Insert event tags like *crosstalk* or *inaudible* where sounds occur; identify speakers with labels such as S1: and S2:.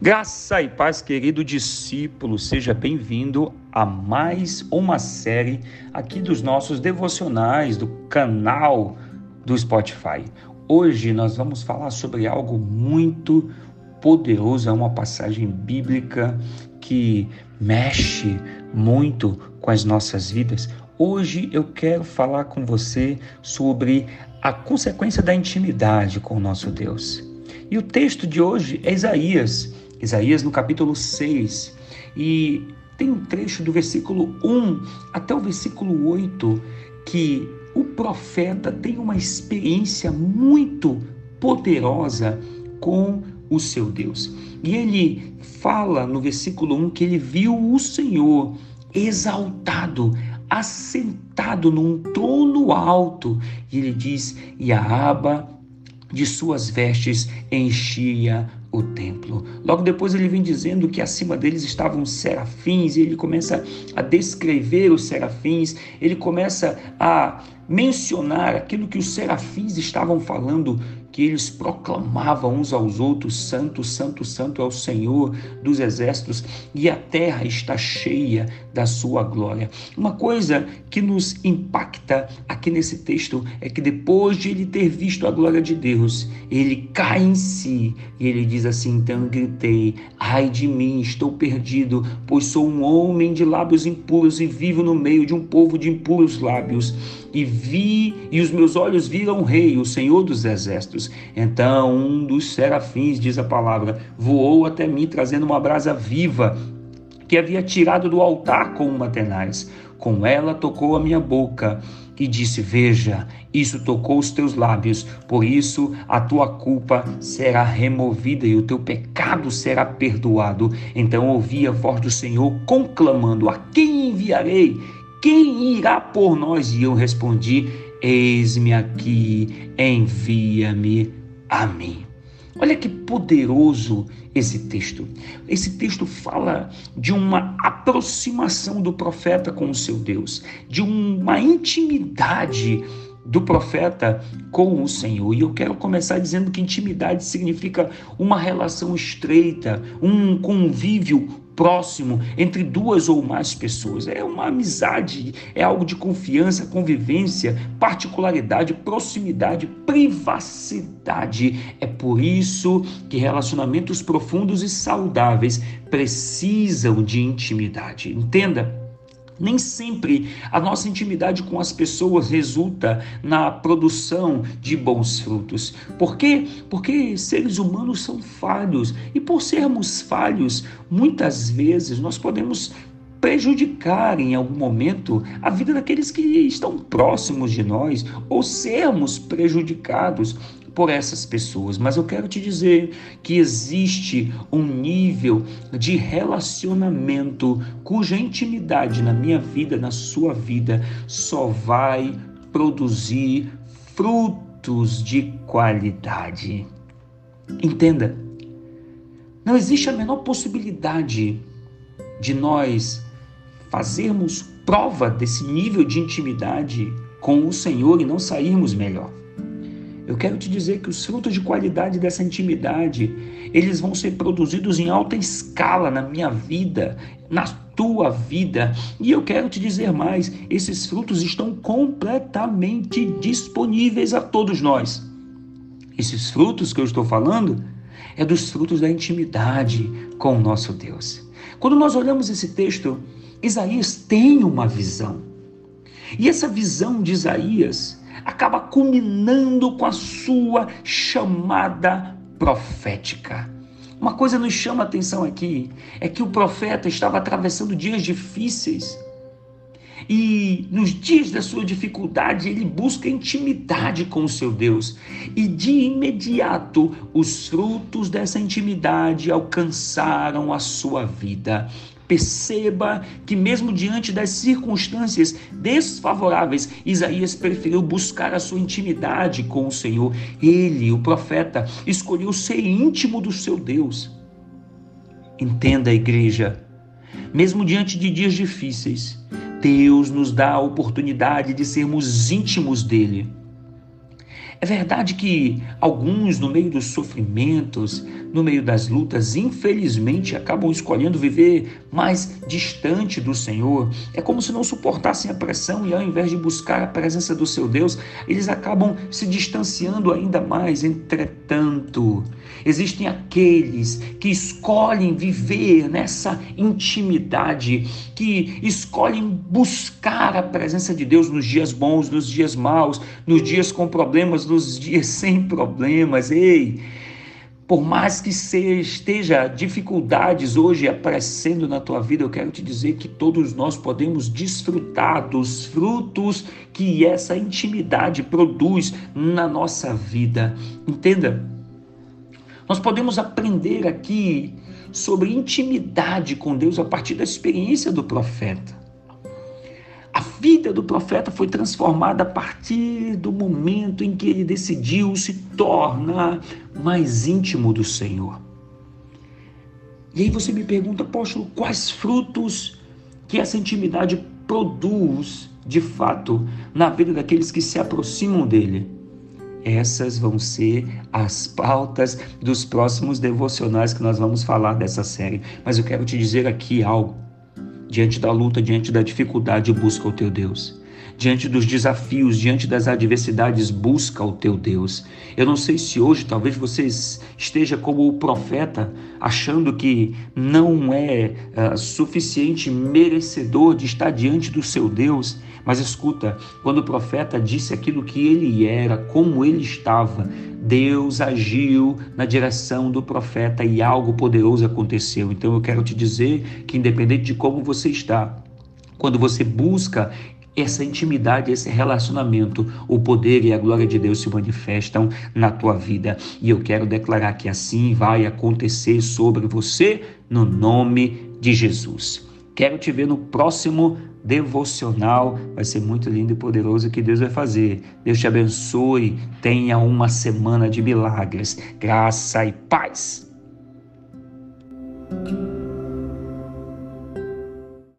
S1: Graça e paz, querido discípulo, seja bem-vindo a mais uma série aqui dos nossos devocionais do canal do Spotify. Hoje nós vamos falar sobre algo muito poderoso, é uma passagem bíblica que mexe muito com as nossas vidas. Hoje eu quero falar com você sobre a consequência da intimidade com o nosso Deus. E o texto de hoje é Isaías Isaías no capítulo 6. E tem um trecho do versículo 1 até o versículo 8 que o profeta tem uma experiência muito poderosa com o seu Deus. E ele fala no versículo 1 que ele viu o Senhor exaltado, assentado num trono alto. E ele diz: E a aba de suas vestes enchia o templo. Logo depois ele vem dizendo que acima deles estavam serafins e ele começa a descrever os serafins, ele começa a mencionar aquilo que os serafins estavam falando que eles proclamavam uns aos outros: Santo, Santo, Santo é o Senhor dos exércitos, e a terra está cheia da sua glória. Uma coisa que nos impacta aqui nesse texto é que depois de ele ter visto a glória de Deus, ele cai em si e ele diz assim: Então gritei, ai de mim, estou perdido, pois sou um homem de lábios impuros e vivo no meio de um povo de impuros lábios. E vi, e os meus olhos viram o Rei, o Senhor dos exércitos. Então um dos serafins, diz a palavra, voou até mim trazendo uma brasa viva que havia tirado do altar com uma tenaz. Com ela tocou a minha boca e disse: Veja, isso tocou os teus lábios, por isso a tua culpa será removida e o teu pecado será perdoado. Então ouvi a voz do Senhor conclamando: A quem enviarei? Quem irá por nós? E eu respondi: Eis-me aqui, envia-me a mim. Olha que poderoso esse texto. Esse texto fala de uma aproximação do profeta com o seu Deus, de uma intimidade do profeta com o Senhor. E eu quero começar dizendo que intimidade significa uma relação estreita, um convívio próximo entre duas ou mais pessoas. É uma amizade, é algo de confiança, convivência, particularidade, proximidade, privacidade. É por isso que relacionamentos profundos e saudáveis precisam de intimidade. Entenda? Nem sempre a nossa intimidade com as pessoas resulta na produção de bons frutos. Por quê? Porque seres humanos são falhos e por sermos falhos, muitas vezes nós podemos prejudicar em algum momento a vida daqueles que estão próximos de nós ou sermos prejudicados por essas pessoas, mas eu quero te dizer que existe um nível de relacionamento cuja intimidade na minha vida, na sua vida, só vai produzir frutos de qualidade. Entenda, não existe a menor possibilidade de nós fazermos prova desse nível de intimidade com o Senhor e não sairmos melhor. Eu quero te dizer que os frutos de qualidade dessa intimidade, eles vão ser produzidos em alta escala na minha vida, na tua vida. E eu quero te dizer mais, esses frutos estão completamente disponíveis a todos nós. Esses frutos que eu estou falando é dos frutos da intimidade com o nosso Deus. Quando nós olhamos esse texto, Isaías tem uma visão. E essa visão de Isaías acaba culminando com a sua chamada profética. Uma coisa nos chama a atenção aqui é que o profeta estava atravessando dias difíceis. E nos dias da sua dificuldade, ele busca intimidade com o seu Deus. E de imediato, os frutos dessa intimidade alcançaram a sua vida. Perceba que, mesmo diante das circunstâncias desfavoráveis, Isaías preferiu buscar a sua intimidade com o Senhor. Ele, o profeta, escolheu ser íntimo do seu Deus. Entenda, igreja, mesmo diante de dias difíceis, Deus nos dá a oportunidade de sermos íntimos dele. É verdade que alguns, no meio dos sofrimentos, no meio das lutas, infelizmente acabam escolhendo viver mais distante do Senhor. É como se não suportassem a pressão e, ao invés de buscar a presença do seu Deus, eles acabam se distanciando ainda mais. Entretanto, existem aqueles que escolhem viver nessa intimidade, que escolhem buscar a presença de Deus nos dias bons, nos dias maus, nos dias com problemas, nos dias *laughs* sem problemas. Ei! Por mais que esteja dificuldades hoje aparecendo na tua vida, eu quero te dizer que todos nós podemos desfrutar dos frutos que essa intimidade produz na nossa vida. Entenda? Nós podemos aprender aqui sobre intimidade com Deus a partir da experiência do profeta. A vida do profeta foi transformada a partir do momento em que ele decidiu se tornar mais íntimo do Senhor. E aí você me pergunta, apóstolo, quais frutos que essa intimidade produz de fato na vida daqueles que se aproximam dele? Essas vão ser as pautas dos próximos devocionais que nós vamos falar dessa série. Mas eu quero te dizer aqui algo diante da luta, diante da dificuldade, busca o teu Deus. Diante dos desafios, diante das adversidades, busca o teu Deus. Eu não sei se hoje talvez você esteja como o profeta, achando que não é uh, suficiente merecedor de estar diante do seu Deus. Mas escuta, quando o profeta disse aquilo que ele era, como ele estava, Deus agiu na direção do profeta e algo poderoso aconteceu. Então eu quero te dizer que, independente de como você está, quando você busca essa intimidade, esse relacionamento, o poder e a glória de Deus se manifestam na tua vida. E eu quero declarar que assim vai acontecer sobre você, no nome de Jesus. Quero te ver no próximo devocional. Vai ser muito lindo e poderoso que Deus vai fazer. Deus te abençoe. Tenha uma semana de milagres, graça e paz.